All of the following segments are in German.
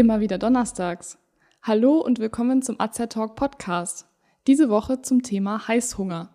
Immer wieder donnerstags. Hallo und willkommen zum AZ Talk Podcast. Diese Woche zum Thema Heißhunger.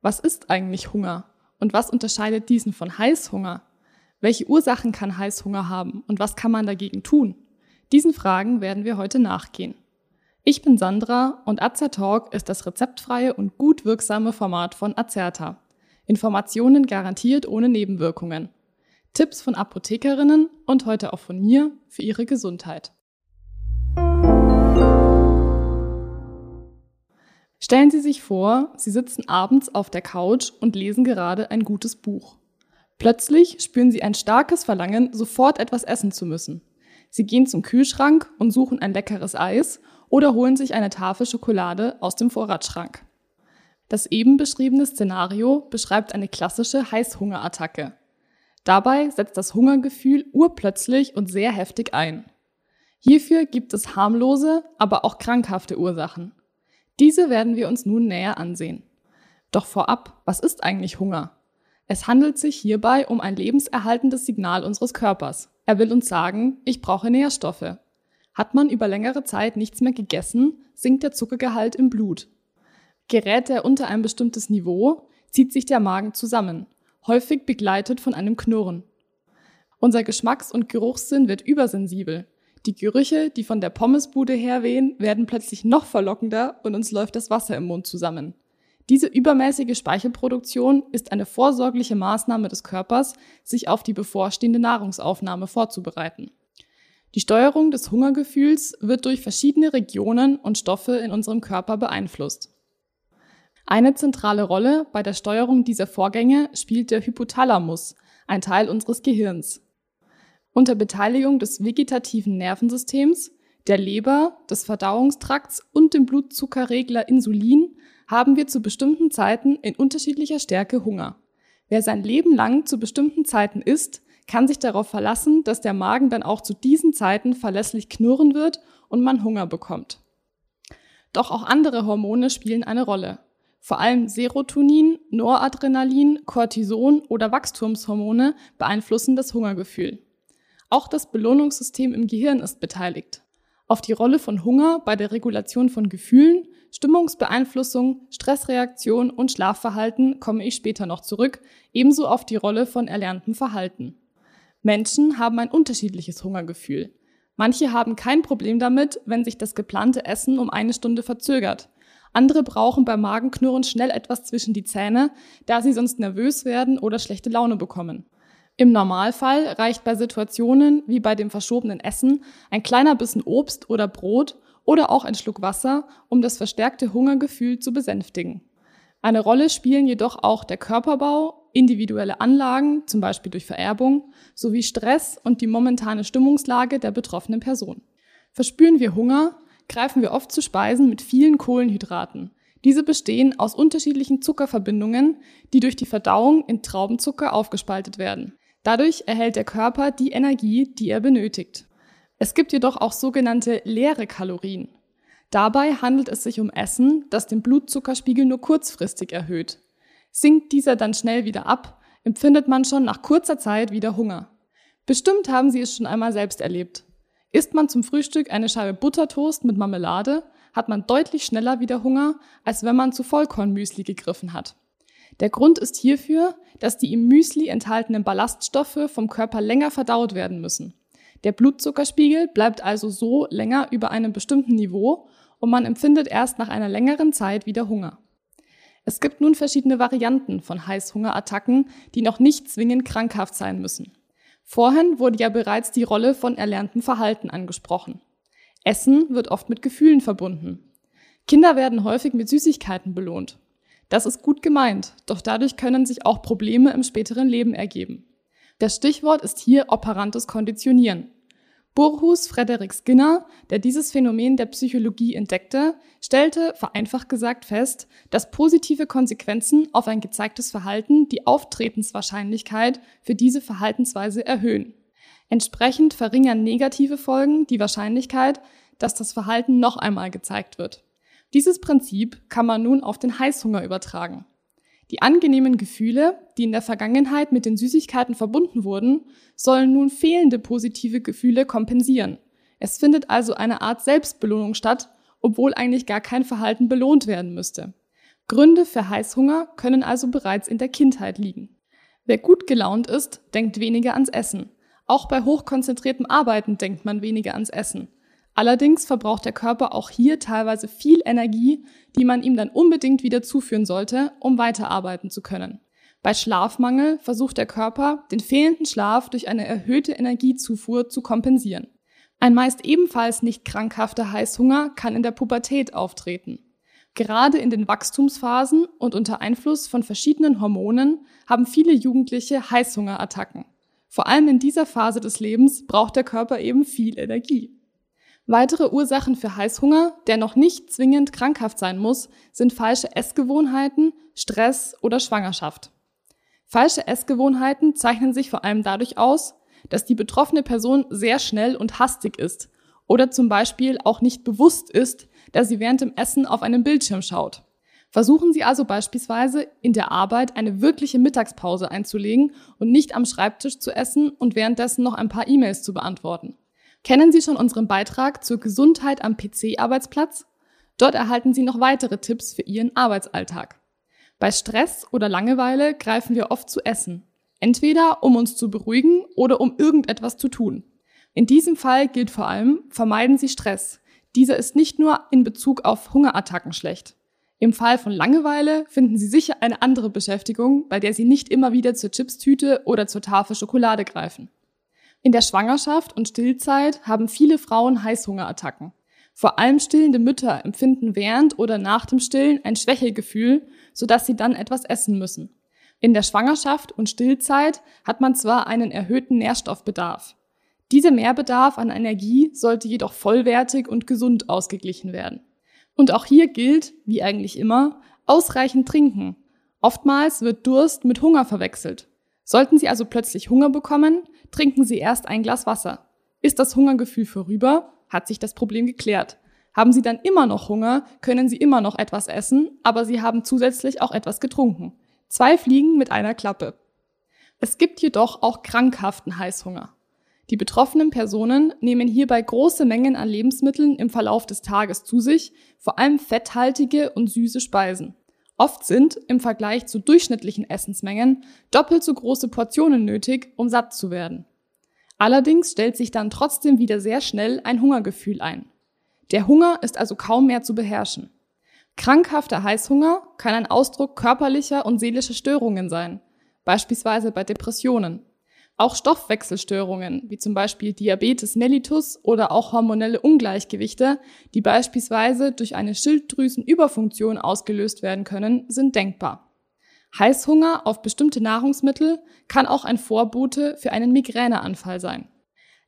Was ist eigentlich Hunger? Und was unterscheidet diesen von Heißhunger? Welche Ursachen kann Heißhunger haben und was kann man dagegen tun? Diesen Fragen werden wir heute nachgehen. Ich bin Sandra und Talk ist das rezeptfreie und gut wirksame Format von Azerta. Informationen garantiert ohne Nebenwirkungen. Tipps von Apothekerinnen und heute auch von mir für Ihre Gesundheit. Stellen Sie sich vor, Sie sitzen abends auf der Couch und lesen gerade ein gutes Buch. Plötzlich spüren Sie ein starkes Verlangen, sofort etwas essen zu müssen. Sie gehen zum Kühlschrank und suchen ein leckeres Eis oder holen sich eine Tafel Schokolade aus dem Vorratsschrank. Das eben beschriebene Szenario beschreibt eine klassische Heißhungerattacke. Dabei setzt das Hungergefühl urplötzlich und sehr heftig ein. Hierfür gibt es harmlose, aber auch krankhafte Ursachen. Diese werden wir uns nun näher ansehen. Doch vorab, was ist eigentlich Hunger? Es handelt sich hierbei um ein lebenserhaltendes Signal unseres Körpers. Er will uns sagen, ich brauche Nährstoffe. Hat man über längere Zeit nichts mehr gegessen, sinkt der Zuckergehalt im Blut. Gerät er unter ein bestimmtes Niveau, zieht sich der Magen zusammen, häufig begleitet von einem Knurren. Unser Geschmacks- und Geruchssinn wird übersensibel. Die Gerüche, die von der Pommesbude herwehen, werden plötzlich noch verlockender und uns läuft das Wasser im Mund zusammen. Diese übermäßige Speichelproduktion ist eine vorsorgliche Maßnahme des Körpers, sich auf die bevorstehende Nahrungsaufnahme vorzubereiten. Die Steuerung des Hungergefühls wird durch verschiedene Regionen und Stoffe in unserem Körper beeinflusst. Eine zentrale Rolle bei der Steuerung dieser Vorgänge spielt der Hypothalamus, ein Teil unseres Gehirns. Unter Beteiligung des vegetativen Nervensystems, der Leber, des Verdauungstrakts und dem Blutzuckerregler Insulin haben wir zu bestimmten Zeiten in unterschiedlicher Stärke Hunger. Wer sein Leben lang zu bestimmten Zeiten isst, kann sich darauf verlassen, dass der Magen dann auch zu diesen Zeiten verlässlich knurren wird und man Hunger bekommt. Doch auch andere Hormone spielen eine Rolle. Vor allem Serotonin, Noradrenalin, Cortison oder Wachstumshormone beeinflussen das Hungergefühl. Auch das Belohnungssystem im Gehirn ist beteiligt. Auf die Rolle von Hunger bei der Regulation von Gefühlen, Stimmungsbeeinflussung, Stressreaktion und Schlafverhalten komme ich später noch zurück, ebenso auf die Rolle von erlerntem Verhalten. Menschen haben ein unterschiedliches Hungergefühl. Manche haben kein Problem damit, wenn sich das geplante Essen um eine Stunde verzögert. Andere brauchen beim Magenknurren schnell etwas zwischen die Zähne, da sie sonst nervös werden oder schlechte Laune bekommen. Im Normalfall reicht bei Situationen wie bei dem verschobenen Essen ein kleiner Bissen Obst oder Brot oder auch ein Schluck Wasser, um das verstärkte Hungergefühl zu besänftigen. Eine Rolle spielen jedoch auch der Körperbau, individuelle Anlagen, zum Beispiel durch Vererbung, sowie Stress und die momentane Stimmungslage der betroffenen Person. Verspüren wir Hunger, greifen wir oft zu Speisen mit vielen Kohlenhydraten. Diese bestehen aus unterschiedlichen Zuckerverbindungen, die durch die Verdauung in Traubenzucker aufgespaltet werden. Dadurch erhält der Körper die Energie, die er benötigt. Es gibt jedoch auch sogenannte leere Kalorien. Dabei handelt es sich um Essen, das den Blutzuckerspiegel nur kurzfristig erhöht. Sinkt dieser dann schnell wieder ab, empfindet man schon nach kurzer Zeit wieder Hunger. Bestimmt haben Sie es schon einmal selbst erlebt. Isst man zum Frühstück eine Scheibe Buttertoast mit Marmelade, hat man deutlich schneller wieder Hunger, als wenn man zu Vollkornmüsli gegriffen hat. Der Grund ist hierfür, dass die im Müsli enthaltenen Ballaststoffe vom Körper länger verdaut werden müssen. Der Blutzuckerspiegel bleibt also so länger über einem bestimmten Niveau und man empfindet erst nach einer längeren Zeit wieder Hunger. Es gibt nun verschiedene Varianten von Heißhungerattacken, die noch nicht zwingend krankhaft sein müssen. Vorhin wurde ja bereits die Rolle von erlerntem Verhalten angesprochen. Essen wird oft mit Gefühlen verbunden. Kinder werden häufig mit Süßigkeiten belohnt. Das ist gut gemeint, doch dadurch können sich auch Probleme im späteren Leben ergeben. Das Stichwort ist hier operantes Konditionieren. Burhus Frederik Skinner, der dieses Phänomen der Psychologie entdeckte, stellte vereinfacht gesagt fest, dass positive Konsequenzen auf ein gezeigtes Verhalten die Auftretenswahrscheinlichkeit für diese Verhaltensweise erhöhen. Entsprechend verringern negative Folgen die Wahrscheinlichkeit, dass das Verhalten noch einmal gezeigt wird. Dieses Prinzip kann man nun auf den Heißhunger übertragen. Die angenehmen Gefühle, die in der Vergangenheit mit den Süßigkeiten verbunden wurden, sollen nun fehlende positive Gefühle kompensieren. Es findet also eine Art Selbstbelohnung statt, obwohl eigentlich gar kein Verhalten belohnt werden müsste. Gründe für Heißhunger können also bereits in der Kindheit liegen. Wer gut gelaunt ist, denkt weniger ans Essen. Auch bei hochkonzentriertem Arbeiten denkt man weniger ans Essen. Allerdings verbraucht der Körper auch hier teilweise viel Energie, die man ihm dann unbedingt wieder zuführen sollte, um weiterarbeiten zu können. Bei Schlafmangel versucht der Körper, den fehlenden Schlaf durch eine erhöhte Energiezufuhr zu kompensieren. Ein meist ebenfalls nicht krankhafter Heißhunger kann in der Pubertät auftreten. Gerade in den Wachstumsphasen und unter Einfluss von verschiedenen Hormonen haben viele Jugendliche Heißhungerattacken. Vor allem in dieser Phase des Lebens braucht der Körper eben viel Energie. Weitere Ursachen für Heißhunger, der noch nicht zwingend krankhaft sein muss, sind falsche Essgewohnheiten, Stress oder Schwangerschaft. Falsche Essgewohnheiten zeichnen sich vor allem dadurch aus, dass die betroffene Person sehr schnell und hastig ist oder zum Beispiel auch nicht bewusst ist, dass sie während dem Essen auf einem Bildschirm schaut. Versuchen Sie also beispielsweise in der Arbeit eine wirkliche Mittagspause einzulegen und nicht am Schreibtisch zu essen und währenddessen noch ein paar E-Mails zu beantworten. Kennen Sie schon unseren Beitrag zur Gesundheit am PC-Arbeitsplatz? Dort erhalten Sie noch weitere Tipps für Ihren Arbeitsalltag. Bei Stress oder Langeweile greifen wir oft zu Essen. Entweder um uns zu beruhigen oder um irgendetwas zu tun. In diesem Fall gilt vor allem, vermeiden Sie Stress. Dieser ist nicht nur in Bezug auf Hungerattacken schlecht. Im Fall von Langeweile finden Sie sicher eine andere Beschäftigung, bei der Sie nicht immer wieder zur Chipstüte oder zur Tafel Schokolade greifen. In der Schwangerschaft und Stillzeit haben viele Frauen Heißhungerattacken. Vor allem stillende Mütter empfinden während oder nach dem Stillen ein Schwächegefühl, sodass sie dann etwas essen müssen. In der Schwangerschaft und Stillzeit hat man zwar einen erhöhten Nährstoffbedarf. Dieser Mehrbedarf an Energie sollte jedoch vollwertig und gesund ausgeglichen werden. Und auch hier gilt, wie eigentlich immer, ausreichend trinken. Oftmals wird Durst mit Hunger verwechselt. Sollten Sie also plötzlich Hunger bekommen, trinken Sie erst ein Glas Wasser. Ist das Hungergefühl vorüber, hat sich das Problem geklärt. Haben Sie dann immer noch Hunger, können Sie immer noch etwas essen, aber Sie haben zusätzlich auch etwas getrunken. Zwei Fliegen mit einer Klappe. Es gibt jedoch auch krankhaften Heißhunger. Die betroffenen Personen nehmen hierbei große Mengen an Lebensmitteln im Verlauf des Tages zu sich, vor allem fetthaltige und süße Speisen. Oft sind im Vergleich zu durchschnittlichen Essensmengen doppelt so große Portionen nötig, um satt zu werden. Allerdings stellt sich dann trotzdem wieder sehr schnell ein Hungergefühl ein. Der Hunger ist also kaum mehr zu beherrschen. Krankhafter Heißhunger kann ein Ausdruck körperlicher und seelischer Störungen sein, beispielsweise bei Depressionen. Auch Stoffwechselstörungen, wie zum Beispiel Diabetes mellitus oder auch hormonelle Ungleichgewichte, die beispielsweise durch eine Schilddrüsenüberfunktion ausgelöst werden können, sind denkbar. Heißhunger auf bestimmte Nahrungsmittel kann auch ein Vorbote für einen Migräneanfall sein.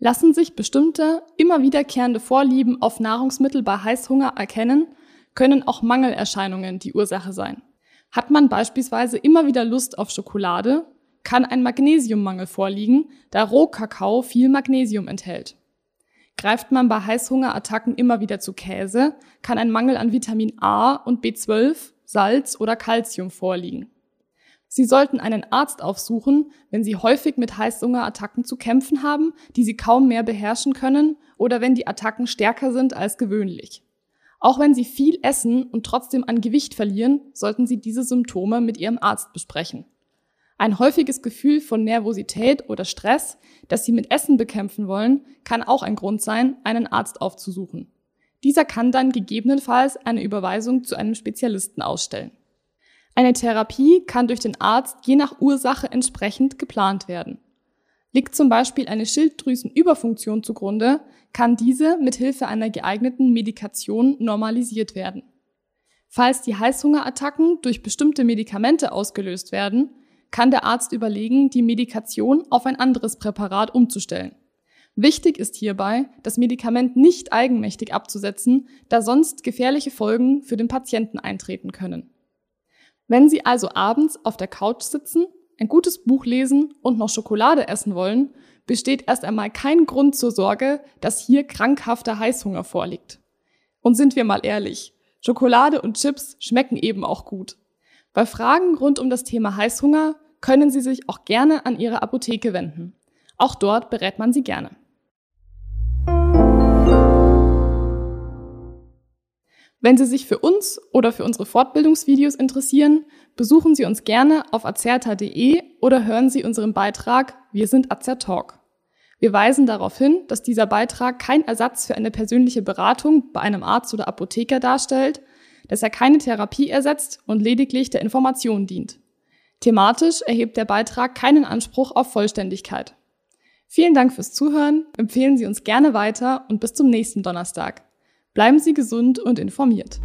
Lassen sich bestimmte, immer wiederkehrende Vorlieben auf Nahrungsmittel bei Heißhunger erkennen, können auch Mangelerscheinungen die Ursache sein. Hat man beispielsweise immer wieder Lust auf Schokolade, kann ein Magnesiummangel vorliegen, da Rohkakao viel Magnesium enthält. Greift man bei Heißhungerattacken immer wieder zu Käse, kann ein Mangel an Vitamin A und B12, Salz oder Calcium vorliegen. Sie sollten einen Arzt aufsuchen, wenn Sie häufig mit Heißhungerattacken zu kämpfen haben, die Sie kaum mehr beherrschen können oder wenn die Attacken stärker sind als gewöhnlich. Auch wenn Sie viel essen und trotzdem an Gewicht verlieren, sollten Sie diese Symptome mit Ihrem Arzt besprechen. Ein häufiges Gefühl von Nervosität oder Stress, das Sie mit Essen bekämpfen wollen, kann auch ein Grund sein, einen Arzt aufzusuchen. Dieser kann dann gegebenenfalls eine Überweisung zu einem Spezialisten ausstellen. Eine Therapie kann durch den Arzt je nach Ursache entsprechend geplant werden. Liegt zum Beispiel eine Schilddrüsenüberfunktion zugrunde, kann diese mit Hilfe einer geeigneten Medikation normalisiert werden. Falls die Heißhungerattacken durch bestimmte Medikamente ausgelöst werden, kann der Arzt überlegen, die Medikation auf ein anderes Präparat umzustellen. Wichtig ist hierbei, das Medikament nicht eigenmächtig abzusetzen, da sonst gefährliche Folgen für den Patienten eintreten können. Wenn Sie also abends auf der Couch sitzen, ein gutes Buch lesen und noch Schokolade essen wollen, besteht erst einmal kein Grund zur Sorge, dass hier krankhafter Heißhunger vorliegt. Und sind wir mal ehrlich, Schokolade und Chips schmecken eben auch gut. Bei Fragen rund um das Thema Heißhunger können Sie sich auch gerne an Ihre Apotheke wenden. Auch dort berät man Sie gerne. Wenn Sie sich für uns oder für unsere Fortbildungsvideos interessieren, besuchen Sie uns gerne auf azerta.de oder hören Sie unseren Beitrag Wir sind Azertalk. Wir weisen darauf hin, dass dieser Beitrag kein Ersatz für eine persönliche Beratung bei einem Arzt oder Apotheker darstellt, dass er keine Therapie ersetzt und lediglich der Information dient. Thematisch erhebt der Beitrag keinen Anspruch auf Vollständigkeit. Vielen Dank fürs Zuhören, empfehlen Sie uns gerne weiter und bis zum nächsten Donnerstag. Bleiben Sie gesund und informiert.